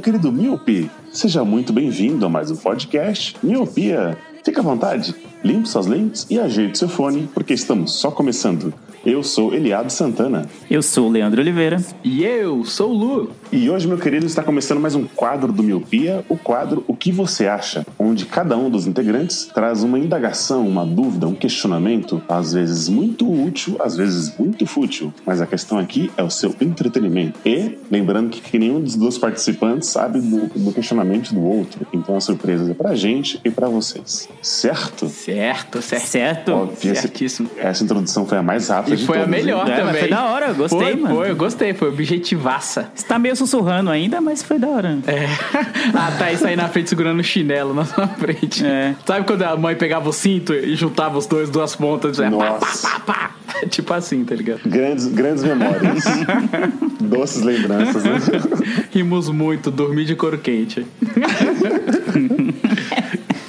meu querido Miope. Seja muito bem-vindo a mais um podcast Miopia. Fique à vontade, limpe suas lentes e ajeite seu fone, porque estamos só começando. Eu sou Eliado Santana. Eu sou o Leandro Oliveira. E eu sou o Lu. E hoje, meu querido, está começando mais um quadro do Miopia, o quadro O que você acha, onde cada um dos integrantes traz uma indagação, uma dúvida, um questionamento, às vezes muito útil, às vezes muito fútil, mas a questão aqui é o seu entretenimento. E lembrando que, que nenhum dos dois participantes sabe do, do questionamento do outro, então a surpresa é pra gente e pra vocês. Certo? Certo, certo. Certo? Óbvio, esse- Certíssimo. Essa introdução foi a mais rápida E de foi a melhor É, mas também. foi da hora, eu gostei, foi, mano. Foi, eu gostei, foi objetivaça. Você tá meio sussurrando ainda, mas foi da hora. É. A Thaís aí na frente segurando o chinelo na sua frente. É. Sabe quando a mãe pegava o cinto e juntava os dois, duas pontas? e dizia, pá, pá, Nossa. pá, pá. Tipo assim, tá ligado? Grandes, grandes memórias. Doces lembranças, né? Rimos muito, dormi de couro quente.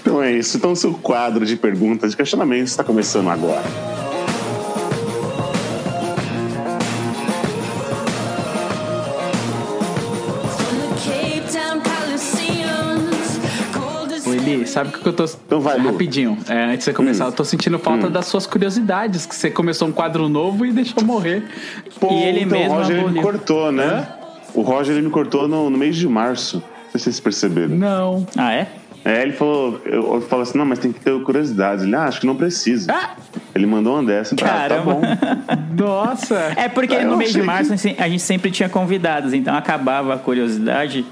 Então é isso. Então o seu quadro de perguntas e questionamentos está começando agora. Sabe o que eu tô. Então vai, Lu. Rapidinho, é, antes de você começar, Hum. eu tô sentindo falta das suas curiosidades, que você começou um quadro novo e deixou morrer. Pô, E ele então, mesmo o Roger ele me cortou, né? O Roger ele me cortou no, no mês de março. Não sei se vocês perceberam. Não. Ah, é? É, ele falou, eu, eu falo assim, não, mas tem que ter curiosidades. Ele, ah, acho que não precisa. Ah! Ele mandou uma dessa. Ah, tá Caramba. bom. Nossa! É porque É, eu no mês de março assim, a gente sempre tinha convidados, então acabava a curiosidade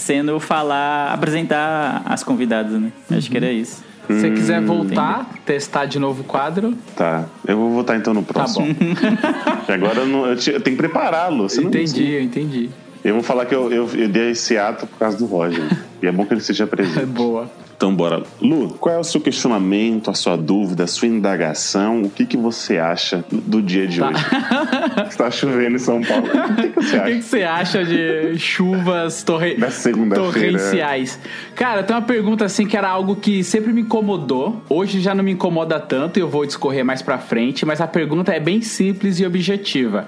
sendo falar, apresentar as convidadas, né? Acho que era isso. Se você Hum, quiser voltar, testar de novo o quadro, Tá, eu vou votar então no tá próximo. bom. Que agora eu, não- eu te- eu tenho que prepará-lo. você não- entendi, eu entendi. Eu vou falar que eu, eu, eu dei esse ato por causa do Roger. e é bom que ele seja É presente. boa. Então, bora. Lu, qual é o seu questionamento, a sua dúvida, a sua indagação? O que, que você acha do dia de hoje? Está chovendo em São Paulo. O que, que você O que, que acha? você acha de chuvas torre... Segunda-feira. torrenciais? Cara, tem uma pergunta assim que era algo que sempre me incomodou. Hoje já não me incomoda tanto e eu vou discorrer mais pra frente, mas a pergunta é bem simples e objetiva.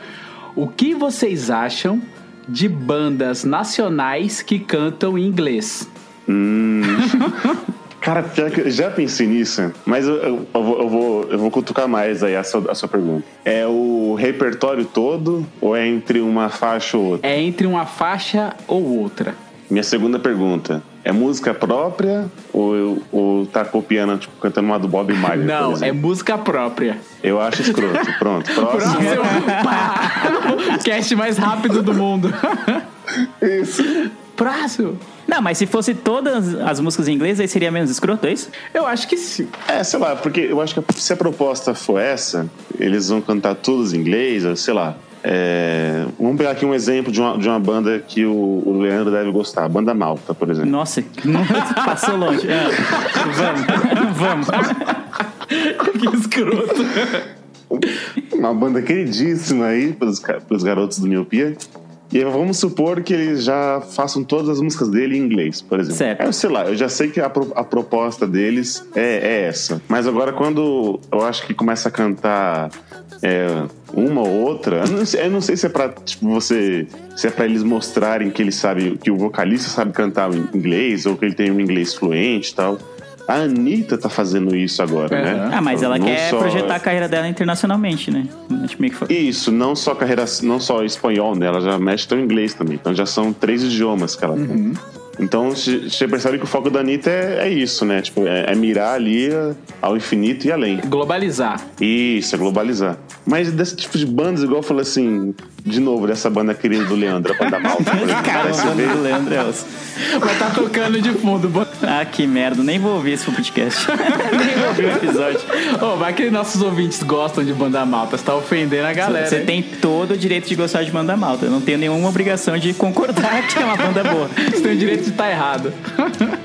O que vocês acham de bandas nacionais que cantam em inglês? Cara, pior que eu já pensei nisso, mas eu, eu- eu vou, eu, vou, eu vou cutucar mais aí a sua, a sua pergunta. É o repertório todo ou é entre uma faixa ou outra? É entre uma faixa ou outra. Minha segunda pergunta. É música própria ou, eu- ou tá copiando, tipo, cantando uma do Bob Marley? Não, é música própria. Eu acho escroto. Pronto, próximo. Próximo. Pá! Cast mais rápido do mundo. Isso. Próximo. Não, mas se fosse todas as músicas em inglês, aí seria menos escroto, é isso? Eu acho que sim. É, sei lá, porque eu acho que se a proposta for essa, eles vão cantar todos em inglês, sei lá. É, vamos pegar aqui um exemplo de uma, de uma banda que o, o Leandro deve gostar, a Banda Malta, por exemplo. Nossa, passou longe. Ah, vamos, vamos. Que escroto. Uma banda queridíssima aí pelos, pelos garotos do Miopia. E vamos supor que eles já façam todas as músicas dele em inglês, por exemplo. Certo. Eu sei lá, eu já sei que a, pro- a proposta deles é, é essa. Mas agora quando eu acho que começa a cantar é, uma ou outra, eu não, sei, eu não sei se é pra tipo, você. Se é pra eles mostrarem que ele sabe, que o vocalista sabe cantar em inglês, ou que ele tem um inglês fluente e tal. A Anitta tá fazendo isso agora, É. né? Ah, mas ela Não quer só- projetar a carreira dela internacionalmente, né? Que isso, não só carreira, não só espanhol, né? Ela já mexe tão inglês também. Então já são três idiomas que ela tem. Então você percebe que o foco da Anitta é, é isso, né? Tipo, é, é mirar ali ao infinito e além. Globalizar. Isso, é globalizar. Mas desse tipo de bandas, igual eu falei assim, de novo, dessa banda querida do Leandro, a banda malta. por exemplo, Cara, o vê- do Leandro é. Vai tá tocando de fundo. Ah, que merda. Nem vou ouvir esse podcast. Nem vou ouvir o episódio. Ô, vai que nossos ouvintes gostam de banda malta. Você tá ofendendo a galera. Você tem todo o direito de gostar de banda malta. Eu não tenho nenhuma obrigação de concordar que é uma banda boa. Você tem o direito de estar errado.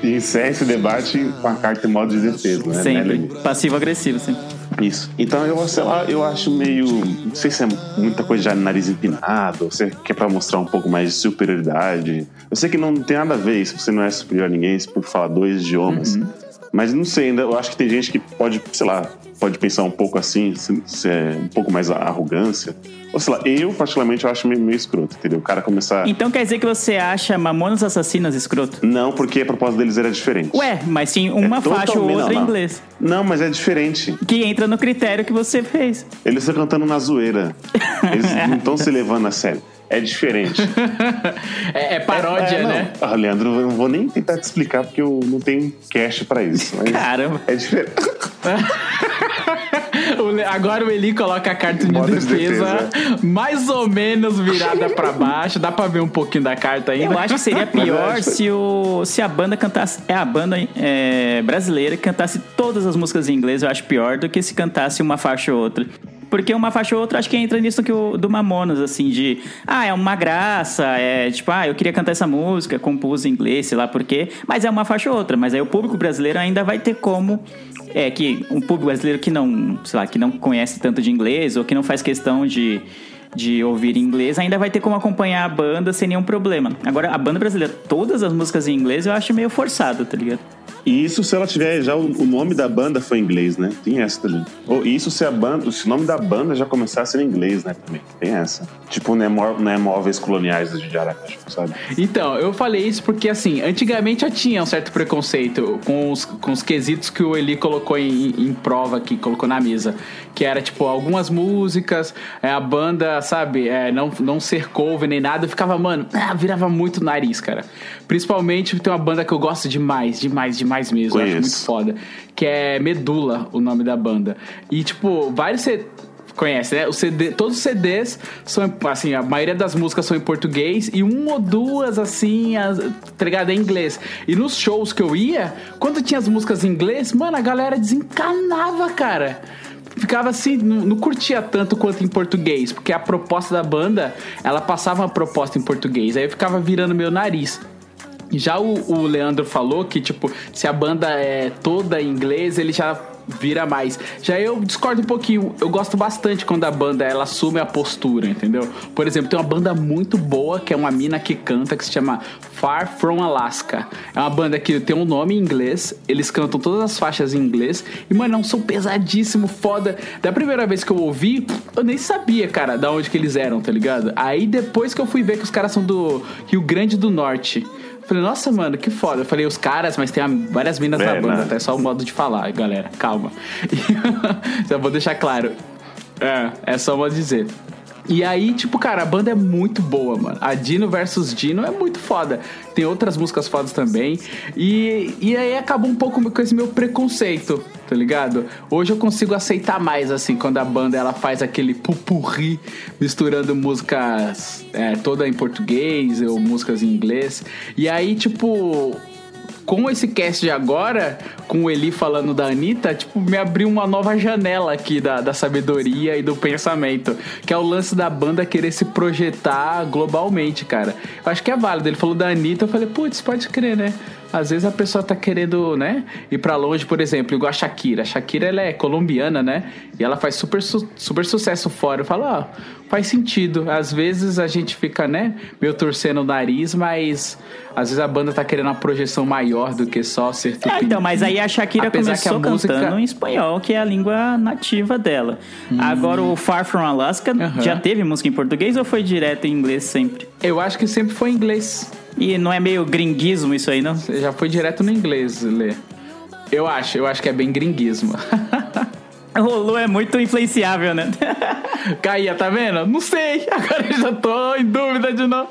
E encerra esse debate com a carta em modo de defesa, né? Sempre. Melanie? Passivo-agressivo, sempre. Isso. Então eu, sei lá, eu acho meio. Não sei se é muita coisa já de nariz empinado, ou se é pra mostrar um pouco mais de superioridade. Eu sei que não tem nada a ver se você não é superior a ninguém, se por falar dois idiomas. Mas não sei, ainda eu acho que tem gente que pode, sei lá, pode pensar um pouco assim, se, se é um pouco mais arrogância. Ou sei lá, eu particularmente eu acho meio, meio escroto, entendeu? O cara começar. Então quer dizer que você acha Mamonas Assassinas escroto? Não, porque a proposta deles era diferente. Ué, mas sim uma É faixa ou outra em não, não. inglês. Não, mas é diferente. Que entra no critério que você fez. Eles estão cantando na zoeira. Eles não estão se levando a sério. É diferente. É, é paródia, É, não. né? Ah, Leandro, eu não vou nem tentar te explicar porque eu não tenho cash pra isso. mas Caramba. É diferente. Agora o Eli coloca a carta de Modo de defesa, mais ou menos virada pra baixo. Dá pra ver um pouquinho da carta ainda. Eu acho que seria pior é- se, o, se a banda cantasse. É a banda é, brasileira que cantasse todas as músicas em inglês, eu acho pior do que se cantasse uma faixa ou outra. Porque uma faixa ou outra acho que entra nisso que o do Mamonas, assim, de ah, é uma graça, é tipo, ah, eu queria cantar essa música, compus em inglês, sei lá por quê, mas é uma faixa ou outra. Mas aí o público brasileiro ainda vai ter como. É que um público brasileiro que não, sei lá, que não conhece tanto de inglês ou que não faz questão de de ouvir inglês, ainda vai ter como acompanhar a banda sem nenhum problema. Agora, a banda brasileira, todas as músicas em inglês, eu acho meio forçado, tá ligado? E isso se ela tiver já o, o nome da banda foi em inglês, né? Tem essa também. Ou isso se a banda, se o nome da banda já começar a ser em inglês, né? Também. Tem essa. Tipo, não é, mó- não é móveis coloniais de Aracaju, sabe? Então, eu falei isso porque, assim, antigamente eu tinha um certo preconceito com os, com os quesitos que o Eli colocou em, em prova aqui, colocou na mesa. Que era, tipo, algumas músicas, é, a banda, sabe, é, não, não ser cover nem nada. Eu ficava, mano, ah, virava muito nariz, cara. Principalmente tem uma banda que eu gosto demais, demais, demais mesmo. Eu acho muito foda. Que é Medula, o nome da banda. E, tipo, vários. C- Conhece, né? O CD, todos os CDs são, assim, a maioria das músicas são em português e uma ou duas, assim, as, tá ligado? Em inglês. E nos shows que eu ia, quando tinha as músicas em inglês, mano, a galera desencanava, cara. Ficava assim, não, não curtia tanto quanto em português, porque a proposta da banda, ela passava uma proposta em português. Aí eu ficava virando meu nariz. Já o, o Leandro falou que, tipo, se a banda é toda em inglês, ele já vira mais. Já eu discordo um pouquinho. Eu gosto bastante quando a banda ela assume a postura, entendeu? Por exemplo, tem uma banda muito boa que é uma mina que canta que se chama Far From Alaska. É uma banda que tem um nome em inglês, eles cantam todas as faixas em inglês e, mano, é um som pesadíssimo, foda. Da primeira vez que eu ouvi, eu nem sabia, cara, da onde que eles eram, tá ligado? Aí depois que eu fui ver que os caras são do Rio Grande do Norte. Falei, nossa, mano, que foda. Eu falei, os caras, mas tem várias minas É, na banda, né? tá? É só o modo de falar, galera. Calma. Já vou deixar claro. É, é só o modo de dizer. E aí, tipo, cara, a banda é muito boa, mano. A Dino versus Dino é muito foda. Tem outras músicas fodas também. E, e aí acabou um pouco com esse meu preconceito, tá ligado? Hoje eu consigo aceitar mais, assim, quando a banda ela faz aquele pupurri misturando músicas é, toda em português ou músicas em inglês. E aí, tipo, com esse cast de agora, com o Eli falando da Anitta, tipo, me abriu uma nova janela aqui da, da sabedoria e do pensamento. Que é o lance da banda querer se projetar globalmente, cara. Eu acho que é válido. Ele falou da Anitta, eu falei, putz, pode crer, né? Às vezes a pessoa tá querendo, né, ir pra longe, por exemplo, igual a Shakira. A Shakira, ela é colombiana, né? E ela faz super, su- super sucesso fora. Eu falo, ó, faz sentido. Às vezes a gente fica, né, meio torcendo o nariz, mas às vezes a banda tá querendo uma projeção maior do que só ser É, tupi. então, mas aí a Shakira Apesar começou que a música- cantando em espanhol, que é a língua nativa dela. Agora o Far From Alaska Aham. já teve música em português ou foi direto em inglês sempre? Eu acho que sempre foi em inglês. E não é meio gringuismo isso aí, não? Já foi direto no inglês, Lê. Eu acho, eu acho que é bem gringuismo. O é muito influenciável, né? Caía, tá vendo? Não sei. Agora eu já tô em dúvida de novo.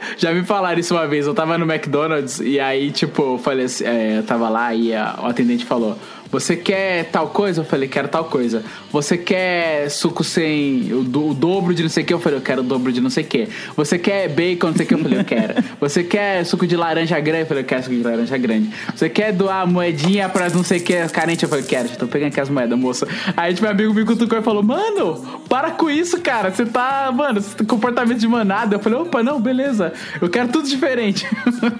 Já me falaram isso uma vez. Eu tava no McDonald's e aí, tipo, eu falei assim, é, eu tava lá e a- o atendente falou: Você quer tal coisa? Eu falei, quero tal coisa. Você quer suco sem o, do- o dobro de não sei o que? Eu falei, eu quero o dobro de não sei o que. Você quer bacon, não sei o que? Eu falei, eu quero. Você quer suco de laranja grande? Eu falei, eu quero suco de laranja grande. Você quer doar moedinha pras não sei o que carentes? Eu falei, quero, já tô pegando aqui as moedas, moça. Aí, tipo, meu amigo me cutucou e falou, mano, para com isso, cara. Você tá, mano, tem comportamento de manada. Eu falei, opa, não, beleza. Eu quero tudo diferente.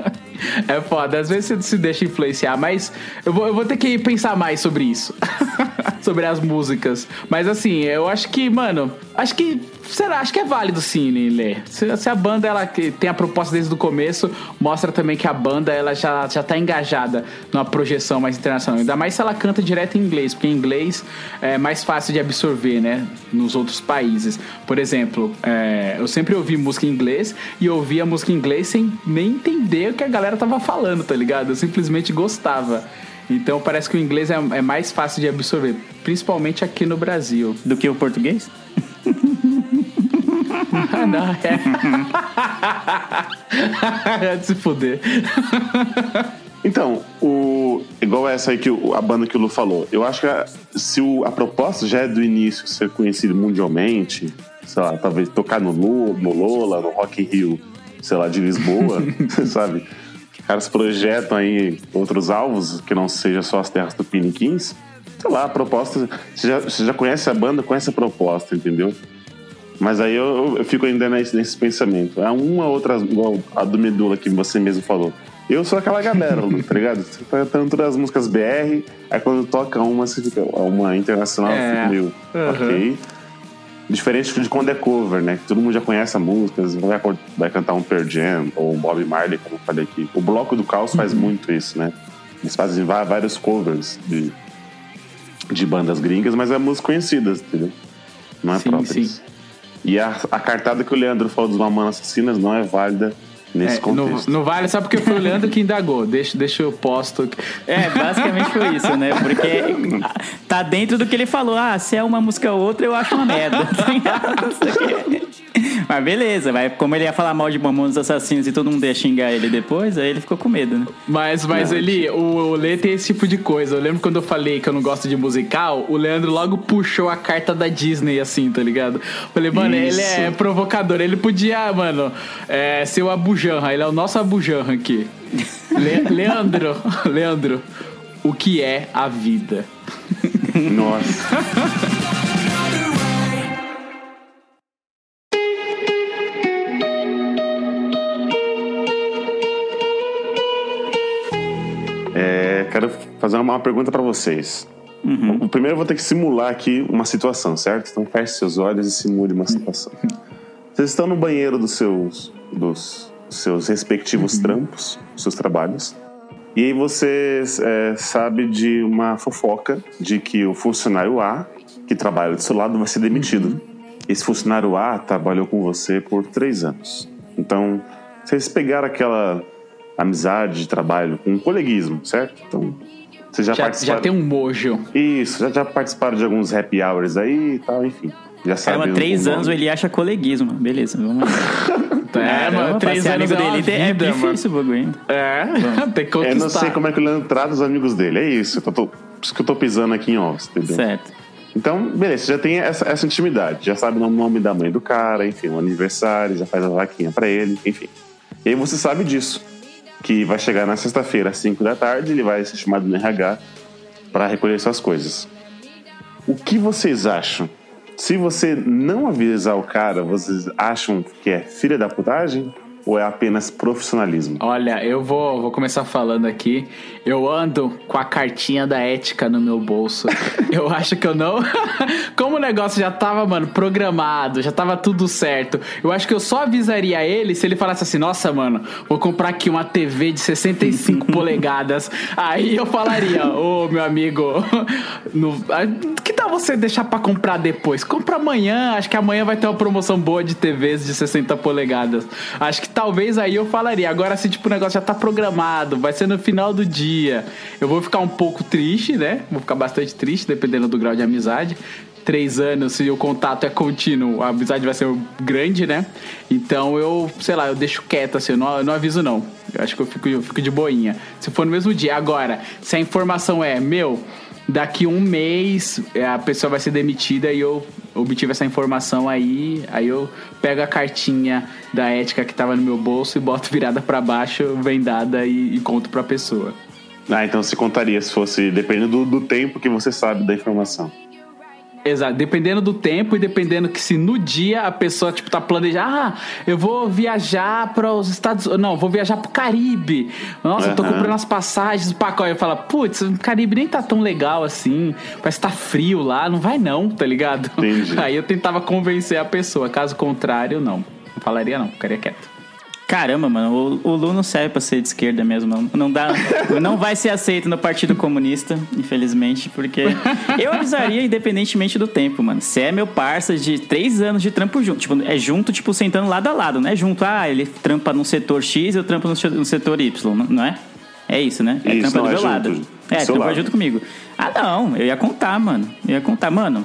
é foda, às vezes você se deixa influenciar, mas eu vou, eu vou ter que pensar mais sobre isso. sobre as músicas. Mas assim, eu acho que, mano, acho que. Será? Acho que é válido sim, Lê. Se, se a banda ela tem a proposta desde o começo, mostra também que a banda ela já, já tá engajada numa projeção mais internacional. Ainda mais se ela canta direto em inglês, porque em inglês é mais fácil de absorver, né? Nos outros países. Por exemplo, é, eu sempre ouvi música em inglês e ouvia música em inglês sem nem entender o que a galera tava falando, tá ligado? Eu simplesmente gostava. Então parece que o inglês é, é mais fácil de absorver, principalmente aqui no Brasil. Do que o português? Ah, não, é. de se fuder. Então, o, igual essa aí que o- a banda que o Lu falou, eu acho que a, se o- a proposta já é do início ser conhecido mundialmente, sei lá, talvez tocar no, Lu, no Lola, no Rock in Rio, sei lá, de Lisboa, sabe? Os caras projetam aí outros alvos que não seja só as terras tupiniquins. Sei lá, a proposta. Você já, você já conhece a banda, conhece a proposta, entendeu? Mas aí eu, eu fico ainda nesse, nesse pensamento. Há uma outra, igual a do Medula que você mesmo falou. Eu sou aquela galera, tá ligado? Você tá cantando todas as músicas BR, aí quando toca uma, você fica. Uma internacional, É. fica meio. Uhum. Ok. Diferente de quando é cover, né? Que todo mundo já conhece a música, vai, vai cantar um Pearl Jam ou um Bob Marley, como eu falei aqui. O Bloco do Caos faz Uhum. muito isso, né? Eles fazem vários covers de, de bandas gringas, mas é músicas conhecidas, entendeu? Não é Sim, próprias. sim. E a, a cartada que o Leandro falou dos Mamonas Assassinas não é válida nesse É, não, contexto. não vale só porque foi o Leandro que indagou. Deixa, deixa eu posto. É, basicamente foi isso, né? Porque tá dentro do que ele falou. Ah, se é uma música ou outra, eu acho uma merda. Mas beleza, vai. Como ele ia falar mal de Mamonas Assassinos e todo mundo ia xingar ele depois, aí ele ficou com medo, né? Mas, mas ele, o, o Lê tem esse tipo de coisa. Eu lembro quando eu falei que eu não gosto de musical, o Leandro logo puxou a carta da Disney, assim, tá ligado? Falei, mano, Isso. ele é provocador. Ele podia, mano, é, ser o Abujanra. Ele é o nosso Abujanra aqui. Le- Leandro, Leandro, o que é a vida? Nossa. É, quero fazer uma pergunta pra vocês. O primeiro eu vou ter que simular aqui uma situação, certo? Então feche seus olhos e simule uma situação. Vocês estão no banheiro dos seus, dos seus respectivos trampos, dos seus trabalhos. E aí você é, sabe de uma fofoca de que o funcionário A, que trabalha do seu lado, vai ser demitido. Esse funcionário A trabalhou com você por três anos. Então, vocês pegaram aquela amizade de trabalho com um coleguismo, certo? Então, vocês já, Já, participaram... já tem um mojo. Isso, já, já participaram de alguns happy hours aí e tal, enfim. Já Caramba, o- três anos ele acha coleguismo. Beleza, vamos lá. É, mano, Caramba, três anos amigo é dele é vida, difícil o bagulho. É, tem que conquistar. Eu não sei como é que o Leandro trata os amigos dele, é isso. Eu tô, por isso que eu tô pisando aqui em ovos, entendeu? Certo. Então, beleza, você já tem essa, essa intimidade, já sabe o nome da mãe do cara, enfim, o aniversário, já faz a vaquinha pra ele, enfim. E aí você sabe disso, que vai chegar na sexta-feira às 5 da tarde, ele vai ser chamado no RH pra recolher suas coisas. O que vocês acham? Se você não avisar o cara, vocês acham que é filha da putagem ou é apenas profissionalismo? Olha, eu vou, vou começar falando aqui. Eu ando com a cartinha da ética no meu bolso. Eu acho que eu não. Como o negócio já tava, mano, programado, já tava tudo certo. Eu acho que eu só avisaria ele se ele falasse assim: Nossa, mano, vou comprar aqui uma TV de 65 polegadas. Aí eu falaria: Ô, meu amigo, no- ah, que tal você deixar pra comprar depois? Compra amanhã. Acho que amanhã vai ter uma promoção boa de TVs de 60 polegadas. Acho que talvez aí eu falaria. Agora, se tipo, o negócio já tá programado, vai ser no final do dia. Eu vou ficar um pouco triste, né? Vou ficar bastante triste, dependendo do grau de amizade. três anos e o contato é contínuo, a amizade vai ser grande, né? Então eu, sei lá, eu deixo quieto, assim, eu não, eu não aviso não. Eu acho que eu fico, eu fico de boinha. Se for no mesmo dia. Agora, se a informação é, meu, daqui um mês é, a pessoa vai ser demitida e eu obtive essa informação aí, aí eu pego a cartinha da ética que tava no meu bolso e boto virada pra baixo, vendada e, e conto pra pessoa. Ah, então você contaria se fosse dependendo do, do tempo que você sabe da informação. Exato, dependendo do tempo e dependendo que se no dia a pessoa, tipo, tá planejando, ah, eu vou viajar para os Estados Não, vou viajar pro Caribe. Nossa, eu tô comprando as passagens, o pacote. Eu falo, putz, o Caribe nem tá tão legal assim, parece que tá frio lá, não vai não, tá ligado? Entendi. Aí eu tentava convencer a pessoa, caso contrário, não. Não falaria não, ficaria quieto. Caramba, mano, o, o Lu não serve pra ser de esquerda mesmo, não. Não dá, não vai ser aceito no Partido Comunista, infelizmente, porque eu avisaria independentemente do tempo, mano. Se é meu parça de três anos de trampo junto, tipo, é junto, tipo, sentando lado a lado, não é junto, ah, ele trampa no setor X, eu trampo no, se- no setor Y, não- não é? É isso, né? É Isso, trampa não, do é meu junto, lado. do É, trampa lado. junto comigo. Ah, não, eu ia contar, mano. Eu ia contar, mano.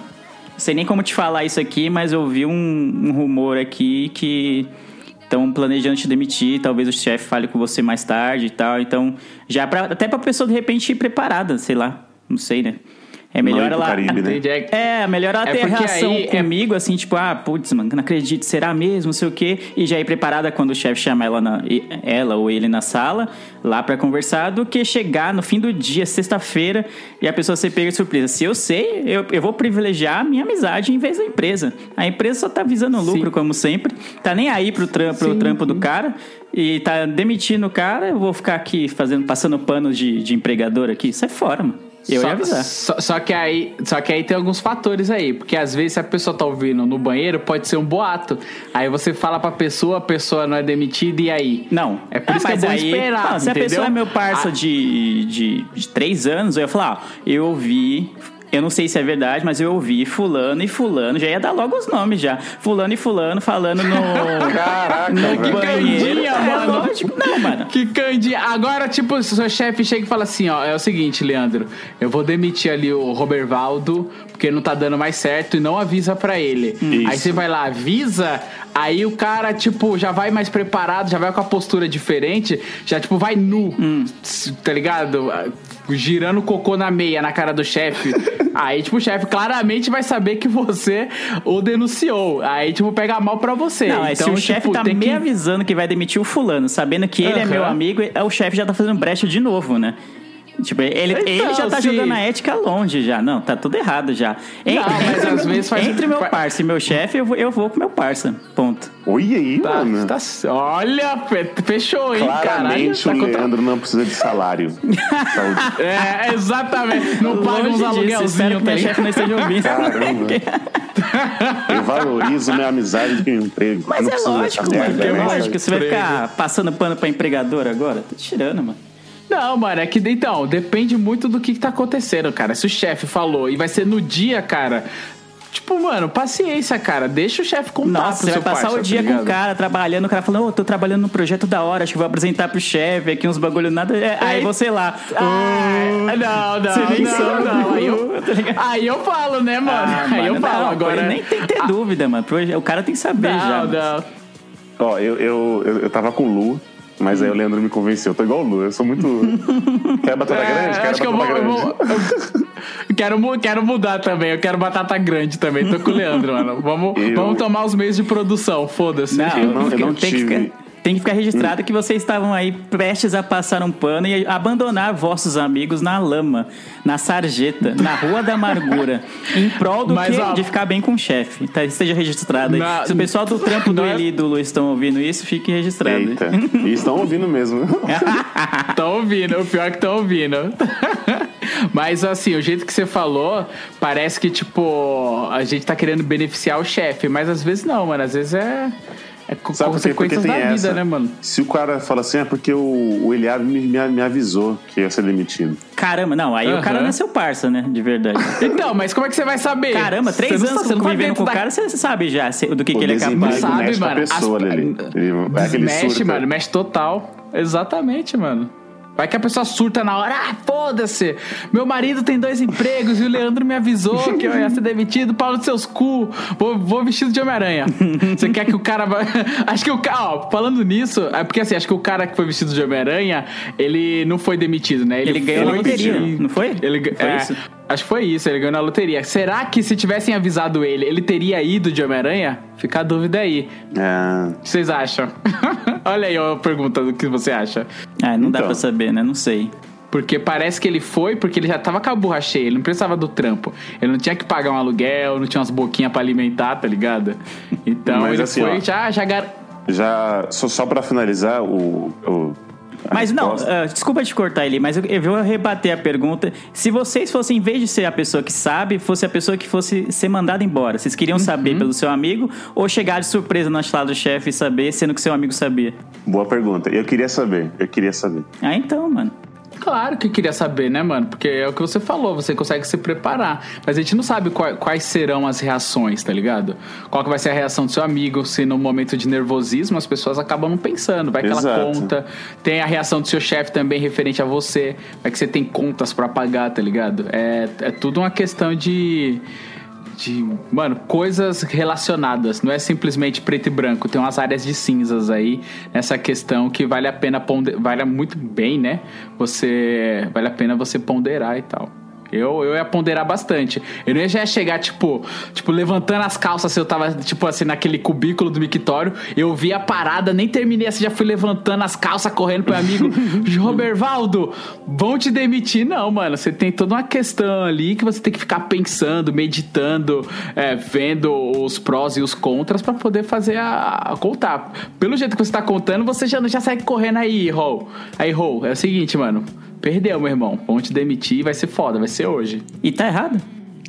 Sei nem como te falar isso aqui, mas eu vi um, um rumor aqui que estão planejando te demitir, talvez o chefe fale com você mais tarde e tal. Então, já pra, até pra pessoa de repente ir preparada, sei lá. Não sei, né? É melhor ela. Caribe, né? Entendi. É- É, melhor ela É ter reação aí é- comigo, assim, tipo, ah, putz, mano, não acredito, será mesmo, não sei o quê. E já ir preparada quando o chefe chama ela, na- ela ou ele na sala, lá pra conversar, do que chegar no fim do dia, sexta-feira, e a pessoa ser pega de surpresa. Se eu sei, eu, eu vou privilegiar a minha amizade em vez da empresa. A empresa só tá visando lucro, Sim. como sempre, tá nem aí pro, tram, pro Sim, trampo do cara. E tá demitindo o cara, eu vou ficar aqui fazendo, passando pano de, de empregador aqui. Sai fora, mano. Eu só, ia avisar. Só, só que aí, só que aí tem alguns fatores aí, porque às vezes se a pessoa tá ouvindo no banheiro, pode ser um boato. Aí você fala pra pessoa, a pessoa não é demitida e aí? Não. É por Ah, isso que é bom aí, esperar, não, se a entendeu? pessoa é meu parça Ah, de, de, de três anos, eu ia falar, ó, eu ouvi. Eu não sei se é verdade, mas eu ouvi fulano e fulano, já ia dar logo os nomes já. Fulano e fulano falando no, Caraca, no velho. banheiro. candinha, É mano. lógico. Não, mano. Que candinha. Agora, tipo, se o seu chefe chega e fala assim, ó, é o seguinte, Leandro, eu vou demitir ali o Robervaldo, porque não tá dando mais certo, e não avisa pra ele. Isso. Aí você vai lá, avisa, aí o cara, tipo, já vai mais preparado, já vai com a postura diferente, já, tipo, vai nu, tá ligado? Girando cocô na meia na cara do chefe. aí, tipo, o chefe claramente vai saber que você o denunciou. Aí, tipo, pega mal pra você. Não, é se então, o chefe tipo, tá tem me que... avisando que vai demitir o fulano, sabendo que ele é Aham. meu amigo, é, o chefe já tá fazendo brecha de novo, né? Tipo, ele, Então, ele já tá sim. jogando a ética longe já. Não, tá tudo errado já. Entre, mas entre, às vezes faz- entre meu parça e meu chefe, eu vou, eu vou com meu parça. Ponto. Olha aí, Tá, mano. tá- olha, fe- fechou, hein, caralho. Claramente Tá o contra- Leandro não precisa de salário. Saúde. É, exatamente. Não paga uns Longe disso, espero que tá minha chefe não esteja ouvindo. Caramba. Eu valorizo minha amizade meu emprego. Mas não é lógico, mano. É né? lógico. Você vai ficar passando pano pra empregador agora? Tá tirando, mano. Não, mano, é que então, depende muito do que, que tá acontecendo, cara. Se o chefe falou e vai ser no dia, cara. Tipo, mano, paciência, cara. Deixa o chefe contar Nossa, pro você vai seu passar parça, o dia tá com o cara trabalhando, o cara falando, ô, tô trabalhando num projeto da hora, acho que vou apresentar pro chefe aqui uns bagulho nada. É, aí você lá. Ah, não, não, Você nem não, sabe. não. Aí eu, Tá aí eu falo, né, mano? Ah, aí eu mano, falo não, agora. Nem tem que ter dúvida, mano. O cara tem que saber Não, já. não. Ó, eu, eu, eu, eu tava com o Lu, mas aí o Leandro me convenceu. Eu tô igual o Lu, eu sou muito. Quer batata É, grande? Quero acho que eu vou, eu vou- eu quero, quero mudar também. Eu quero batata grande também. Tô com o Leandro, mano. Vamos, Eu- vamos tomar os meios de produção. Foda-se. Não, Eu não- eu não tem, que tive. ficar, tem que ficar registrado que vocês estavam aí prestes a passar um pano e abandonar vossos amigos na lama, na sarjeta, na Rua da Amargura, em prol do Mas, quê? ó, de ficar bem com o chefe. Tá, esteja registrado aí. Na- Se o pessoal do trampo do na- Eli e do Lu estão ouvindo isso, fique registrado. Eita. E estão ouvindo mesmo. Estão ouvindo, o pior é que estão ouvindo. Mas assim, o jeito que você falou, parece que, tipo, a gente tá querendo beneficiar o chefe, mas às vezes não, mano. Às vezes é, é co- Sabe quê? Porque consequências tem da vida, essa. né, mano? Se o cara fala assim, é porque o, o Eliab me, me, me avisou que ia ser demitido. Caramba, não, aí o cara não é seu parça, né? De verdade. Então, mas como é que você vai saber? Caramba, Você três não anos tá- você não tá convivendo dentro com o da- cara, você sabe já do que, que ele é capaz. Sabe, mexe com a mano, pessoa, as-. Ele- É aquele mexe, surto. mano, mexe total. Exatamente, mano. Vai que a pessoa surta na hora, ah, foda-se! Meu marido tem dois empregos e o Leandro me avisou que eu ia ser demitido, pau nos seus cu, vou, vou vestido de Homem-Aranha. Você quer que o cara. Acho que o cara, ó, falando nisso, é porque assim, acho que o cara que foi vestido de Homem-Aranha, ele não foi demitido, né? Ele ganhou foi na loteria, não foi? Ele, Foi é, isso? Acho que foi isso, ele ganhou na loteria. Será que se tivessem avisado ele, ele teria ido de Homem-Aranha? Fica a dúvida aí. É, O que vocês acham? Olha aí a pergunta do que você acha. Ah, não dá Então. pra saber, né? Não sei. Porque parece que ele foi porque ele já tava com a burra cheia, ele não precisava do trampo. Ele não tinha que pagar um aluguel, não tinha umas boquinhas pra alimentar, tá ligado? Então Mas ele assim, foi ó, já, já gar... já, só, só pra finalizar o. o Mas não, ah, desculpa te cortar ele, mas eu, eu vou rebater a pergunta. Se vocês fossem, em vez de ser a pessoa que sabe, fosse a pessoa que fosse ser mandada embora, vocês queriam Uhum. saber pelo seu amigo ou chegar de surpresa na chalada do chefe e saber, sendo que seu amigo sabia? Boa pergunta. Eu queria saber, eu queria saber. Ah, então, mano. Claro que queria saber, né, mano? Porque é o que você falou, você consegue se preparar. Mas a gente não sabe qua- quais serão as reações, tá ligado? Qual que vai ser a reação do seu amigo, se no momento de nervosismo as pessoas acabam não pensando. Vai que ela Exato. conta. Tem a reação do seu chefe também referente a você. Vai que você tem contas pra pagar, tá ligado? É, é tudo uma questão de. De, mano, coisas relacionadas, não é simplesmente preto e branco, tem umas áreas de cinzas aí nessa questão que vale a pena ponderar, vale muito bem, né? Você vale a pena você ponderar e tal. Eu, eu ia ponderar bastante. Eu não ia já chegar, tipo, tipo, levantando as calças se eu tava, tipo assim, naquele cubículo do mictório. Eu vi a parada, nem terminei assim, já fui levantando as calças, correndo pro meu amigo. Robervaldo, vão te demitir. Não, mano. Você tem toda uma questão ali que você tem que ficar pensando, meditando, é, vendo os prós e os contras pra poder fazer a, a contar. Pelo jeito que você tá contando, você já, já sai correndo aí, Rol. Aí, Rol, é o seguinte, mano. Perdeu, meu irmão. Vão te demitir, vai ser foda, vai ser hoje. E tá errado?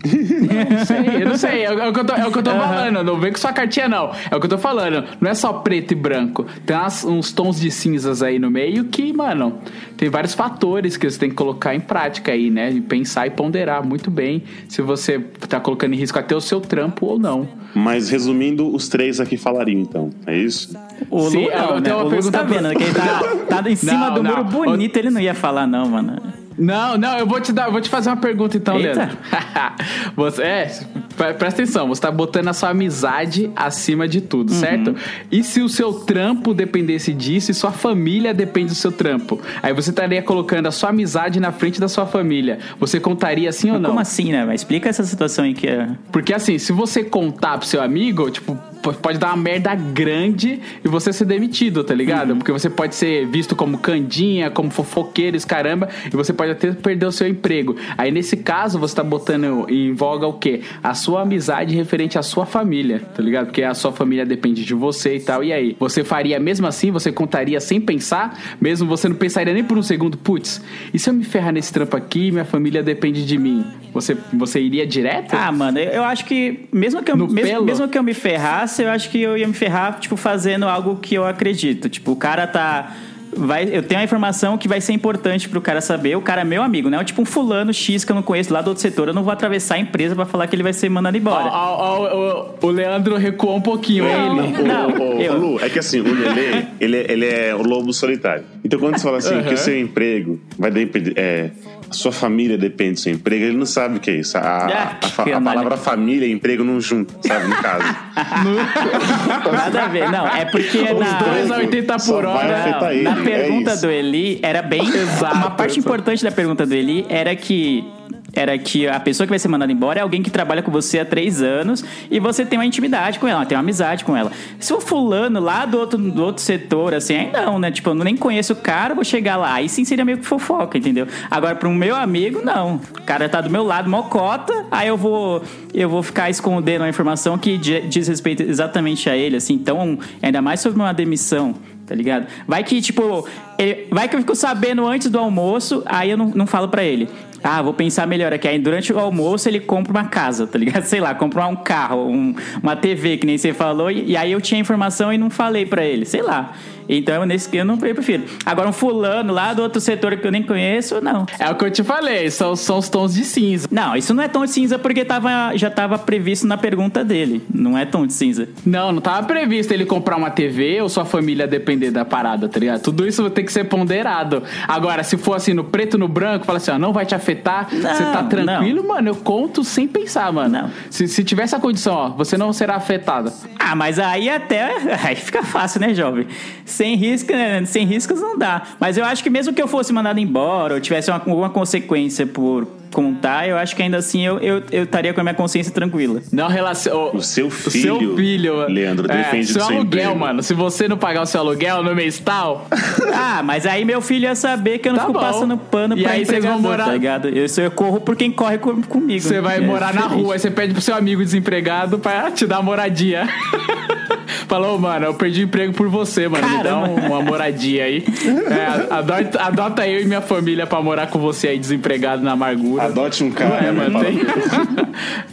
Não sei, eu não sei. É o que eu tô, é o que eu tô falando. Não vem com sua cartinha, não. É o que eu tô falando. Não é só preto e branco. Tem umas- uns tons de cinzas aí no meio que, mano, tem vários fatores que você tem que colocar em prática aí, né? E pensar e ponderar muito bem se você tá colocando em risco até o seu trampo ou não. Mas resumindo, os três aqui falariam, então. É isso? O Sim, Lu eu não, tenho né? uma O Lu pergunta tá pro- vendo que ele tá, tá em cima Não, do muro não. bonito, ele não ia falar não, mano. Não, não, eu vou te dar, vou te fazer uma pergunta então, Eita. Leandro. você, é, pre- presta atenção, você tá botando a sua amizade acima de tudo, Uhum. certo? E se o seu trampo dependesse disso e sua família depende do seu trampo? Aí você estaria colocando a sua amizade na frente da sua família. Você contaria assim ou não? Como assim, né? Mas explica essa situação aí que é. Porque assim, se você contar pro seu amigo, tipo, pode dar uma merda grande e você ser demitido, tá ligado? Uhum. Porque você pode ser visto como candinha, como fofoqueiro, esse caramba, e você pode até perder o seu emprego. Aí nesse caso, você tá botando em voga o quê? A sua amizade referente à sua família, tá ligado? Porque a sua família depende de você e tal. E aí, você faria mesmo assim? Você contaria sem pensar? Mesmo você não pensaria nem por um segundo, putz, e se eu me ferrar nesse trampo aqui, minha família depende de mim? Você, você iria direto? Ah, mano, eu acho que mesmo que eu, mesmo, mesmo que eu me ferrasse, eu acho que eu ia me ferrar, tipo, fazendo algo que eu acredito. Tipo, o cara tá. Vai, eu tenho a informação que vai ser importante pro cara saber. O cara é meu amigo, não é tipo um fulano X que eu não conheço lá do outro setor. Eu não vou atravessar a empresa pra falar que ele vai ser mandado embora. ó, ó, ó, o Leandro recuou um pouquinho, Não, ele. não. Lu, é que assim, o Lelê, ele, é- ele é o lobo solitário. Então quando você fala assim, que o seu emprego vai depender. É, sua família depende do seu emprego, ele não sabe o que é isso. A, Ah, a, que a canalha. palavra família e emprego não juntam, sabe? No caso. Nada a ver. Não, é porque Os na. dois a 80 Só por hora. ele, Na é pergunta isso. do Eli, era bem. Exato, uma parte importante da pergunta do Eli era que. Era que a pessoa que vai ser mandada embora é alguém que trabalha com você há três anos e você tem uma intimidade com ela, tem uma amizade com ela. Se o fulano lá do outro, do outro setor, assim, aí não, né? Tipo, eu nem conheço o cara, vou chegar lá. Aí sim seria meio que fofoca, entendeu? Agora, para um meu amigo, não. O cara tá do meu lado, mocota, aí eu vou, eu vou ficar escondendo uma informação que di- diz respeito exatamente a ele, assim. Então, ainda mais sobre uma demissão. Tá ligado? Vai que, tipo, ele- vai que eu fico sabendo antes do almoço, aí eu não, não falo pra ele. Ah, vou pensar melhor aqui. Aí durante o almoço ele compra uma casa, tá ligado? Sei lá, compra um carro, um- uma TV, que nem você falou. E, e aí eu tinha informação e não falei pra ele. Sei lá. Então nesse, eu não eu prefiro. Agora um fulano lá do outro setor que eu nem conheço, não. É o que eu te falei, são, são os tons de cinza. Não, isso não é tom de cinza porque tava, já tava previsto na pergunta dele. Não é tom de cinza. Não, não tava previsto ele comprar uma TV ou sua família depender da parada, tá ligado? Tudo isso tem que ser ponderado. Agora, se for assim, no preto no branco, fala assim, ó, não vai te afetar, Não, você tá tranquilo, mano, eu conto sem pensar, mano. Não. Se, se tiver essa condição, ó, você não será afetado. Ah, mas aí até. Aí fica fácil, né, jovem? Sem risco, né? Sem riscos não dá. Mas eu acho que mesmo que eu fosse mandado embora ou tivesse uma- alguma consequência por contar, eu acho que ainda assim eu, eu, eu estaria com a minha consciência tranquila. Não relaciona. O seu O seu filho, filho, Leandro, é, defende seu do seu aluguel, emprego. mano. Se você não pagar o seu aluguel no mês tal, Ah, mas aí meu filho ia saber que eu não Tá fico bom. passando pano E pra aí vocês vão morar- tá ligado? Eu, eu corro por quem corre com- comigo. você vai É morar na rua, aí você pede pro seu amigo desempregado pra te dar moradia. Falou, mano, eu perdi o emprego por você, mano. Me dá Caramba. um- uma moradia aí. É, adota, adota eu e minha família pra morar com você aí, desempregado na amargura. Adote um cara, É, né? mano, tem...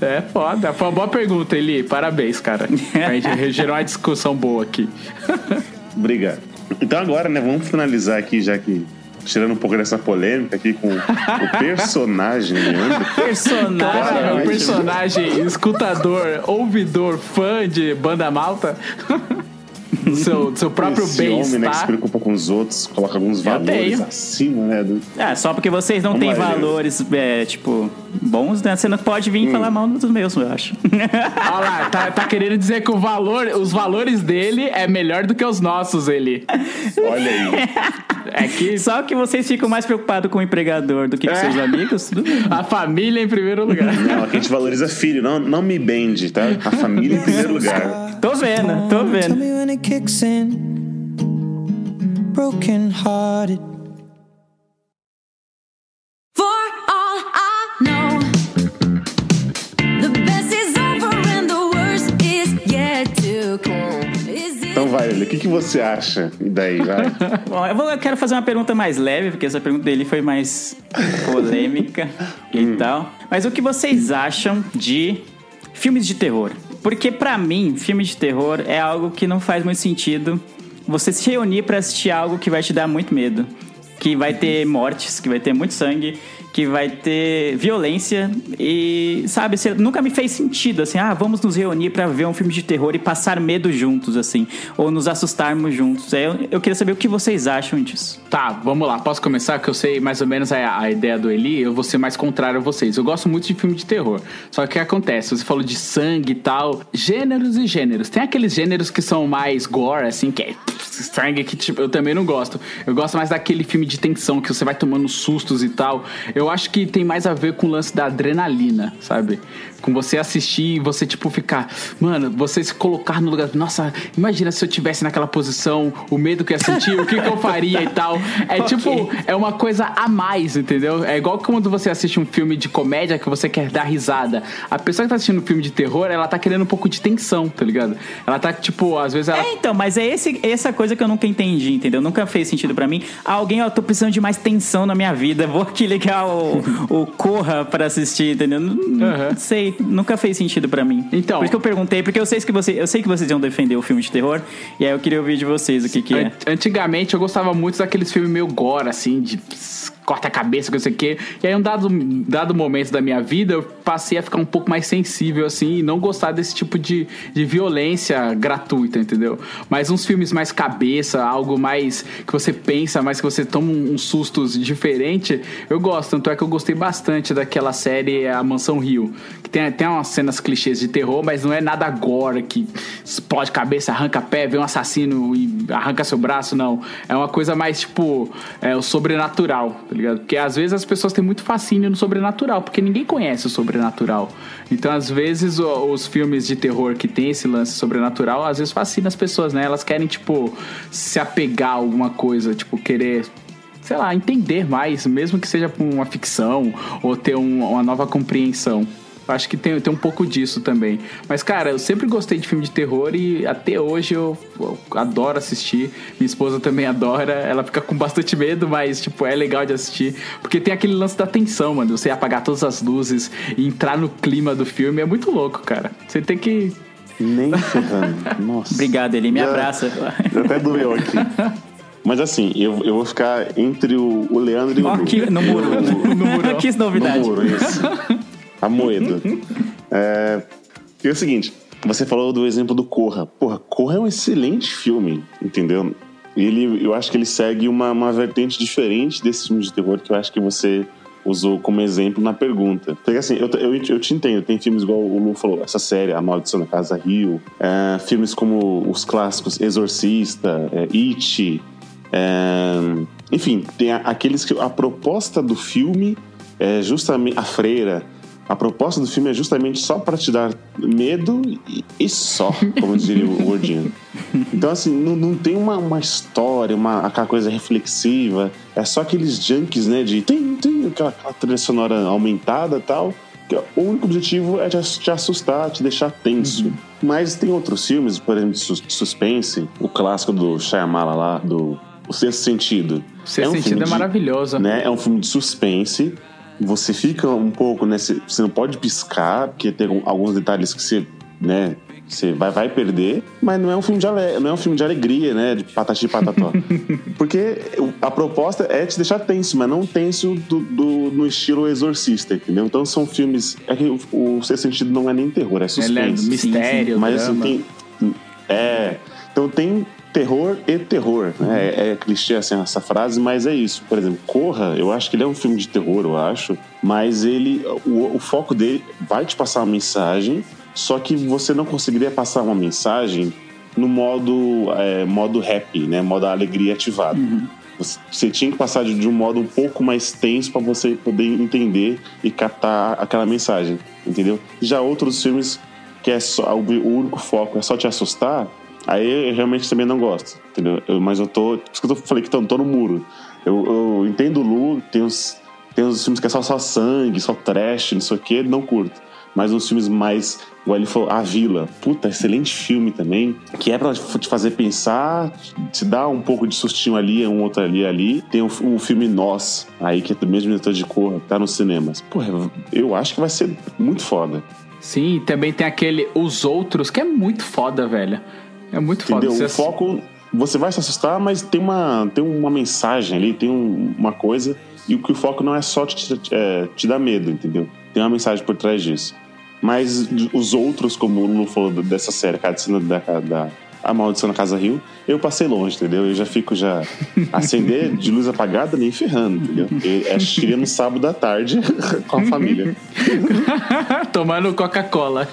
é foda. Foi uma boa pergunta, Eli. Parabéns, cara. A gente gerou uma discussão boa aqui. Obrigado. Então agora, né, vamos finalizar aqui, já que tirando um pouco dessa polêmica aqui com o personagem Leandro. Personagem. Cara, o personagem escutador, ouvidor, fã de banda malta. Do seu, do seu próprio Esse homem, né, que se bem-estar. preocupa com os outros, coloca alguns valores tenho. acima, né? Do... Ah, só porque vocês não Vamos têm lá, valores, é, tipo, bons, né? Você não pode vir Hum. falar mal dos meus, eu acho. Olha lá, tá, tá querendo dizer que o valor, os valores dele é melhor do que os nossos, ele. Olha aí. É que Só que vocês ficam mais preocupados com o empregador do que com É. seus amigos, tudo bem. a família em primeiro lugar. Não, aqui a gente valoriza filho, não, não me bende, tá? A família em primeiro lugar. Tô vendo, tô Tell vendo. me when it kicks in. Broken hearted. For all I know, the best is over and the worst is yet to come. Is it Então vai, Eli, o que, que você acha? E daí, vai? Bom, eu, vou- eu quero fazer uma pergunta mais leve, porque essa pergunta dele foi mais polêmica e tal. Mas o que vocês acham de filmes de terror? Porque pra mim, filme de terror é algo que não faz muito sentido você se reunir pra assistir algo que vai te dar muito medo. Que vai ter mortes, que vai ter muito sangue, que vai ter violência e, sabe, nunca me fez sentido, assim, ah, vamos nos reunir pra ver um filme de terror e passar medo juntos, assim, ou nos assustarmos juntos. Aí Eu, eu queria saber o que vocês acham disso. Tá, vamos lá. Posso começar? Que eu sei mais ou menos a, a ideia do Eli. Eu vou ser mais contrário a vocês. Eu gosto muito de filme de terror. Só que o que acontece? Você falou de sangue e tal. Gêneros e gêneros. Tem aqueles gêneros que são mais gore, assim, que é sangue que tipo, eu também não gosto. Eu gosto mais daquele filme de tensão que você vai tomando sustos e tal. Eu acho que tem mais a ver com o lance da adrenalina, sabe? Com você assistir e você, tipo, ficar. Mano, você se colocar no lugar. Nossa, imagina se eu tivesse naquela posição, o medo que eu ia sentir, o que, que eu faria e tal. É tipo, é uma coisa a mais, entendeu? É igual quando você assiste um filme de comédia que você quer dar risada. A pessoa que tá assistindo um filme de terror, ela tá querendo um pouco de tensão, tá ligado? Ela tá, tipo, às vezes ela. É, então, mas é esse, essa coisa que eu nunca entendi, entendeu? Nunca fez sentido pra mim. Alguém, ó, tô precisando de mais tensão na minha vida, vou aqui ligar o, o Corra pra assistir, entendeu? Não, não Aham. Sei, nunca fez sentido pra mim. Então. Por isso que eu perguntei, porque eu sei que, você, eu sei que vocês iam defender o filme de terror, e aí eu queria ouvir de vocês o que que é. An- Antigamente eu gostava muito daqueles filmes meio gore, assim, de corta a cabeça, não sei o quê. E aí, um dado, dado momento da minha vida, eu passei a ficar um pouco mais sensível, assim, e não gostar desse tipo de, de violência gratuita, entendeu? Mas uns filmes mais cabeça, algo mais que você pensa, mas que você toma uns sustos diferente, eu gosto. Tanto é que eu gostei bastante daquela série A Mansão Rio. Que tem, tem umas cenas clichês de terror, mas não é nada agora que explode cabeça, arranca pé, vê um assassino e arranca seu braço, não. É uma coisa mais, tipo, é, o sobrenatural, tá ligado? Porque às vezes as pessoas têm muito fascínio no sobrenatural, porque ninguém conhece o sobrenatural. Então, às vezes, os filmes de terror que tem esse lance sobrenatural, às vezes fascina as pessoas, né? Elas querem, tipo, se apegar a alguma coisa, tipo, querer sei lá, entender mais, mesmo que seja uma ficção ou ter um- uma nova compreensão. Acho que tem, tem um pouco disso também. Mas, cara, eu sempre gostei de filme de terror e até hoje eu, eu adoro assistir. Minha esposa também adora. Ela fica com bastante medo, mas, tipo, é legal de assistir. Porque tem aquele lance da tensão, mano. Você apagar todas as luzes e entrar no clima do filme é muito louco, cara. Você tem que. Nem ferrando. Nossa. Obrigado, ele me Já- abraça. Já até doeu aqui. Mas assim, eu, eu vou ficar entre o, o Leandro e o. Aqui no muro. No muro. que No novidade. muro, isso. A moeda. É, e é o seguinte, você falou do exemplo do Corra. Porra, Corra é um excelente filme, entendeu? Ele, eu acho que ele segue uma, uma vertente diferente desse filme de terror que eu acho que você usou como exemplo na pergunta. Porque assim, eu, eu, eu te entendo, tem filmes igual o Lu falou, essa série, A Maldição da Casa Rio, é, filmes como os clássicos Exorcista, é, It, é, enfim, tem aqueles que a proposta do filme é justamente a freira. A proposta do filme é justamente só para te dar medo e, e só, como diria o gordinho. Então, assim, não, não tem uma, uma história, uma, aquela coisa reflexiva. É só aqueles junkies, né? De tem, tem, aquela, aquela trilha sonora aumentada e tal. Que o único objetivo é te, ass- te assustar, te deixar tenso. Mas tem outros filmes, por exemplo, de sus- suspense. O clássico do Shyamala lá, do O Sexto Sentido. Seu É um sentido é de- maravilhoso. né? É um filme de suspense. Você fica um pouco, né? Você você não pode piscar, porque tem alguns detalhes que você, né? Você vai, vai perder, mas não é um filme de ale... não é um filme de alegria, né? De patati e patató. Porque a proposta é te deixar tenso, mas não tenso do, do- no estilo exorcista, entendeu? Então são filmes. É que o, o Sexto Sentido não é nem terror, é Ele é suspense. mistério, Mas assim, drama. tem. É. Então tem terror e terror. Né? É, é clichê assim, essa frase, mas é isso. Por exemplo, Corra, eu acho que ele é um filme de terror, eu acho. Mas ele. O, o foco dele vai te passar uma mensagem, só que você não conseguiria passar uma mensagem no modo, é, modo rap, né? Modo alegria ativado. Você, você tinha que passar de, de um modo um pouco mais tenso para você poder entender e captar aquela mensagem, entendeu? Já outros filmes que é só o único foco é só te assustar, aí eu realmente também não gosto, entendeu? Eu- mas eu tô, por isso que eu falei que tô, tô no muro. Eu, eu entendo o Lu, tem uns, tem uns filmes que é só, só sangue, só trash, não sei o que, não curto. Mas uns filmes mais, igual ele falou, A Vila. Puta, excelente filme também. Que é pra te fazer pensar, te dar um pouco de sustinho ali, um outro ali ali. Tem o, filme Nós, aí, que é do mesmo diretor de cor, tá nos cinemas. Porra, eu acho que vai ser muito foda. Sim, também tem aquele Os Outros, que é muito foda, velho. É muito foda. Entendeu? O ass- foco, você vai se assustar, mas tem uma, tem uma mensagem ali, tem um- uma coisa. E o que o foco não é só te, te- é, te dar medo, entendeu? Tem uma mensagem por trás disso. Mas os outros, como o Lulu falou dessa série, cara, de cena da, da A Maldição na Casa Rio, eu passei longe, entendeu? Eu já fico já acender de luz apagada nem ferrando, entendeu? Eu assistiria no sábado à tarde com a família. Tomando Coca-Cola.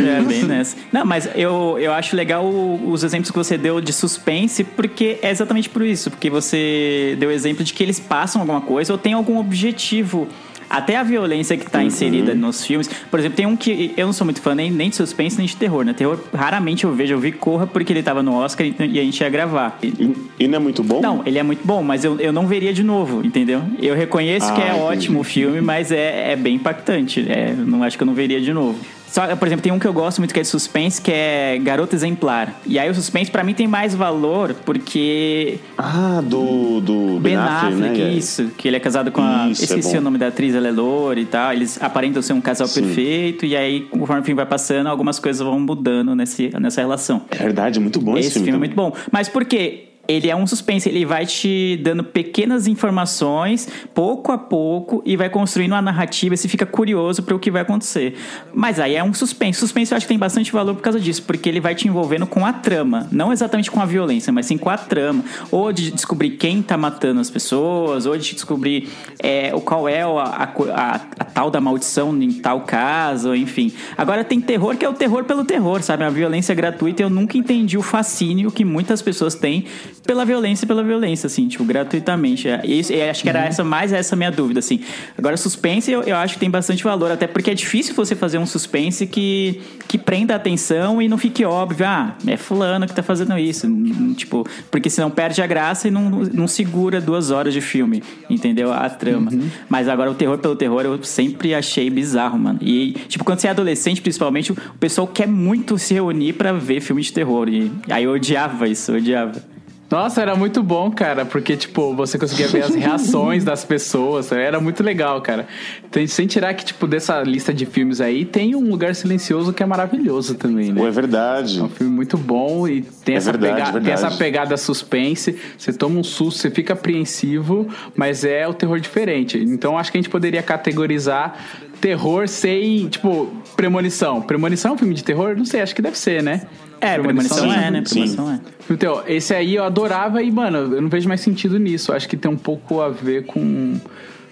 É, bem nessa. Não, mas eu, eu acho legal os exemplos que você deu de suspense, porque é exatamente por isso. Porque você deu exemplo de que eles passam alguma coisa ou tem algum objetivo. Até a violência que tá inserida nos filmes. Por exemplo, tem um que eu não sou muito fã nem, nem de suspense nem de terror, né? Terror raramente eu vejo. Eu vi Corra porque ele tava no Oscar e, e a gente ia gravar. E- E, não é muito bom? não, ele é muito bom, mas eu, eu não veria de novo, entendeu? Eu reconheço que Ah, é entendi. ótimo o filme, mas é, é bem impactante. É, não acho que eu não veria de novo. Só, por exemplo, tem um que eu gosto muito que é de suspense, que é Garota Exemplar. E aí o suspense pra mim tem mais valor, porque Ah, do, do Ben Affleck, né? isso, que ele é casado com a. Isso, é esqueci bom. o nome da atriz, ela é loura e tal. Eles aparentam ser um casal Sim. perfeito, e aí, conforme o filme vai passando, algumas coisas vão mudando nesse, nessa relação. É verdade, é muito bom esse, Esse filme é também. muito bom. Mas por quê? Ele é um suspense, ele vai te dando pequenas informações, pouco a pouco, e vai construindo uma narrativa, você fica curioso para o que vai acontecer. Mas aí é um suspense. Suspense eu acho que tem bastante valor por causa disso, porque ele vai te envolvendo com a trama, não exatamente com a violência, mas sim com a trama. Ou de descobrir quem tá matando as pessoas, ou de descobrir é, qual é a, a, a- a tal da maldição em tal caso, enfim. Agora tem terror que é o terror pelo terror, sabe? A violência gratuita, eu nunca entendi o fascínio que muitas pessoas têm pela violência, pela violência, assim, tipo, gratuitamente. É, E isso, e acho que era essa, mais essa minha dúvida, assim. Agora, suspense eu, eu acho que tem bastante valor, até porque é difícil você fazer um suspense que, que prenda a atenção e não fique óbvio, ah, é fulano que tá fazendo isso. Tipo, porque senão perde a graça e não, não segura duas horas de filme, entendeu? A trama. Mas agora o terror pelo terror eu sempre achei bizarro, mano. E, tipo, quando você é adolescente, principalmente, o pessoal quer muito se reunir pra ver filme de terror. E aí eu odiava isso, eu odiava. Nossa, era muito bom, cara, porque, tipo, você conseguia ver as reações das pessoas, era muito legal, cara. Tem, sem tirar que, tipo, dessa lista de filmes aí, tem um Lugar Silencioso que é maravilhoso também, né? É verdade. É um filme muito bom e tem, É essa, verdade, pega- tem verdade. essa pegada suspense. Você toma um susto, você fica apreensivo, mas é o terror diferente. Então acho que a gente poderia categorizar terror sem, tipo, premonição. Premonição é um filme de terror? Não sei, acho que deve ser, né? É, premonição sim, é, né? sim. Premonição é. Então, esse aí eu adorava e, mano, eu não vejo mais sentido nisso. Acho que tem um pouco a ver com,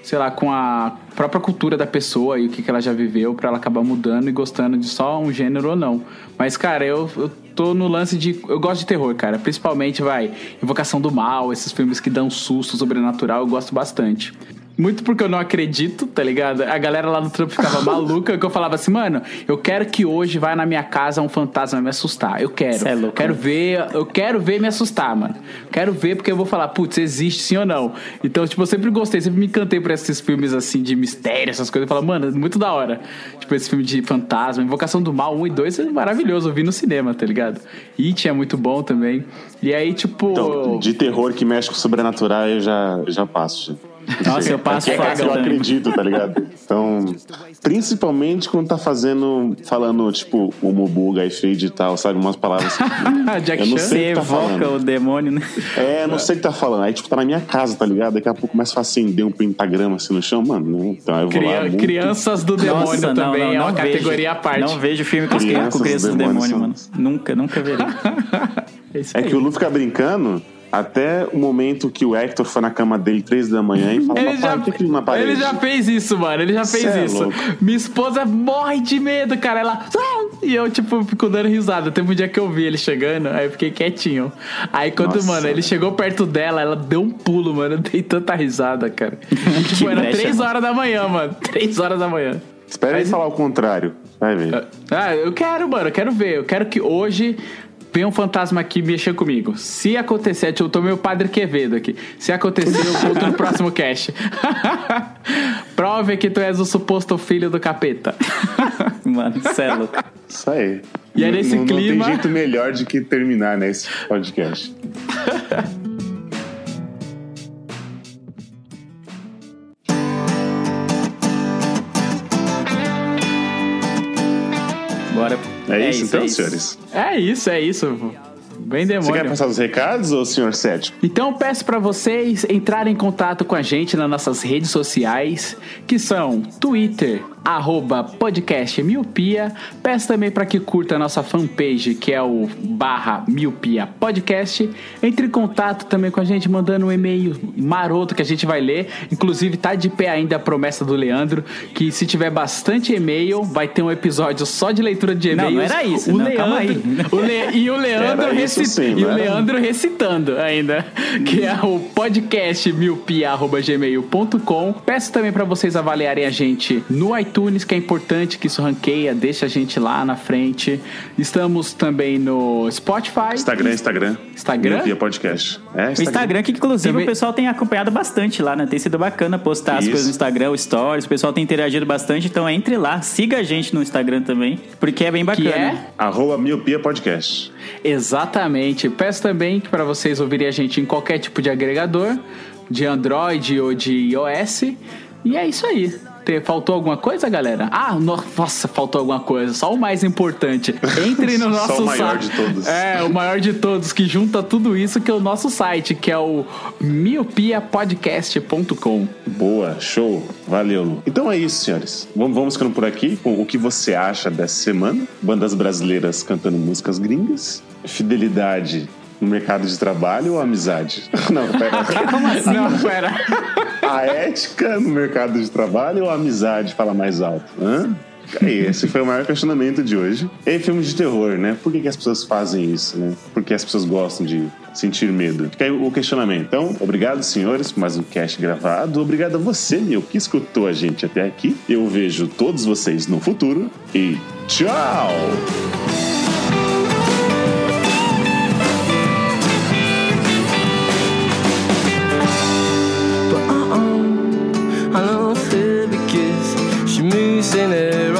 sei lá, com a própria cultura da pessoa e o que, que ela já viveu pra ela acabar mudando e gostando de só um gênero ou não. Mas, cara, eu, eu tô no lance de. Eu gosto de terror, cara. Principalmente, vai, Invocação do Mal, esses filmes que dão susto sobrenatural, eu gosto bastante. Muito porque eu não acredito, tá ligado? A galera lá no trampo ficava maluca, que eu falava assim, mano, eu quero que hoje vai na minha casa um fantasma me assustar. Eu quero. É louco, quero né? ver, eu quero ver me assustar, mano. Quero ver porque eu vou falar, putz, existe sim ou não. Então, tipo, eu sempre gostei, sempre me encantei por esses filmes assim de mistério, essas coisas. Eu falo, mano, muito da hora. Tipo, esse filme de fantasma, Invocação do Mal 1 e 2 é maravilhoso, eu vi no cinema, tá ligado? It é muito bom também. E aí, tipo. Então, de terror que mexe com o sobrenatural, eu já, já passo. Nossa, eu passo É fácil eu acredito, tá ligado? Então, principalmente quando tá fazendo, falando, tipo, o Mubu, Guy Fade e tal, sabe? Umas palavras. Jack eu não sei Você o que tá evoca falando. o demônio, né? É, não sei o que tá falando. Aí, tipo, tá na minha casa, tá ligado? Daqui a pouco começa a acender um pentagrama assim no chão, mano. Né? Então eu vou lá. Cria- muito- Crianças do Demônio Nossa, também não, é não uma vejo. categoria à parte. Não vejo filme com, Crianças com crianças do do demônio, demônio mano. Nunca, nunca verei. É É que o Lu fica brincando até o momento que o Hector foi na cama dele três da manhã e fala, Ele já, que é na parede? ele já fez isso, mano. Ele já fez Cê é isso. louco. Minha esposa morre de medo, cara. Ela. "Ah!" E eu, tipo, fico dando risada. Teve um dia que eu vi ele chegando, aí eu fiquei quietinho. Aí quando, Nossa, mano, ele chegou perto dela, ela deu um pulo, mano. Eu dei tanta risada, cara. E, tipo, era brecha, três horas da manhã, mano. Três horas da manhã. Espera ele falar o contrário. Vai ver. Ah, eu quero, mano, eu quero ver. Eu quero que hoje venha um fantasma aqui mexer comigo. Se acontecer, eu tomei o Padre Quevedo aqui. Se acontecer, eu conto no próximo cast. Prove que tu és o suposto filho do capeta. Mano, cê é louco. Isso aí. E é Não- nesse não, clima- Não tem jeito melhor de que terminar, né, esse podcast. Bora. É, isso, então, é isso. senhores? É isso, é isso. Bem Você quer demônio. passar os recados, ou senhor Cético? Então eu peço pra vocês entrarem em contato com a gente nas nossas redes sociais, que são Twitter, arroba podcast miopia. Peço também pra que curta a nossa fanpage, que é o barra miopia podcast. Entre em contato também com a gente, mandando um e-mail maroto que a gente vai ler. Inclusive, tá de pé ainda a promessa do Leandro, que se tiver bastante e-mail, vai ter um episódio só de leitura de Não, e-mails. não era isso, O não, Leandro, calma aí. o Le- e o Leandro recit- sim, e o não era? Leandro recitando ainda, que é o podcast miopia.gmail.com. Peço também para vocês avaliarem a gente no iTunes, que é importante que isso ranqueia, deixa a gente lá na frente. Estamos também no Spotify. Instagram, Instagram. Instagram? Miopia Podcast. É, O Instagram, que inclusive Também- o pessoal tem acompanhado bastante lá, né? Tem sido bacana postar as Isso. coisas no Instagram, os stories, o pessoal tem interagido bastante, então entre lá, siga a gente no Instagram também, porque é bem Que bacana. é Arroba Miopia Podcast. Exatamente. Peço também que para vocês ouvirem a gente em qualquer tipo de agregador, de Android ou de iOS. E é isso aí. Te- Faltou alguma coisa, galera? Ah, no- nossa, faltou alguma coisa. Só o mais importante. Entre no nosso o maior site. de todos. É, o maior de todos, que junta tudo isso, que é o nosso site, que é o miopiapodcast.com. Boa, show. Valeu, Lu. Então é isso, senhores. Vamos, vamos ficando por aqui com o que você acha dessa semana. Bandas brasileiras cantando músicas gringas. Fidelidade no mercado de trabalho ou amizade? Não, pera. Não, pera. A ética no mercado de trabalho ou a amizade fala mais alto? Hã? E esse foi o maior questionamento de hoje. E filmes de terror, né? Por que, que as pessoas fazem isso, né? Por que as pessoas gostam de sentir medo? Fica aí o questionamento. Então, obrigado, senhores, por mais um cast gravado. Obrigado a você, meu, que escutou a gente até aqui. Eu vejo todos vocês no futuro e tchau! sinners.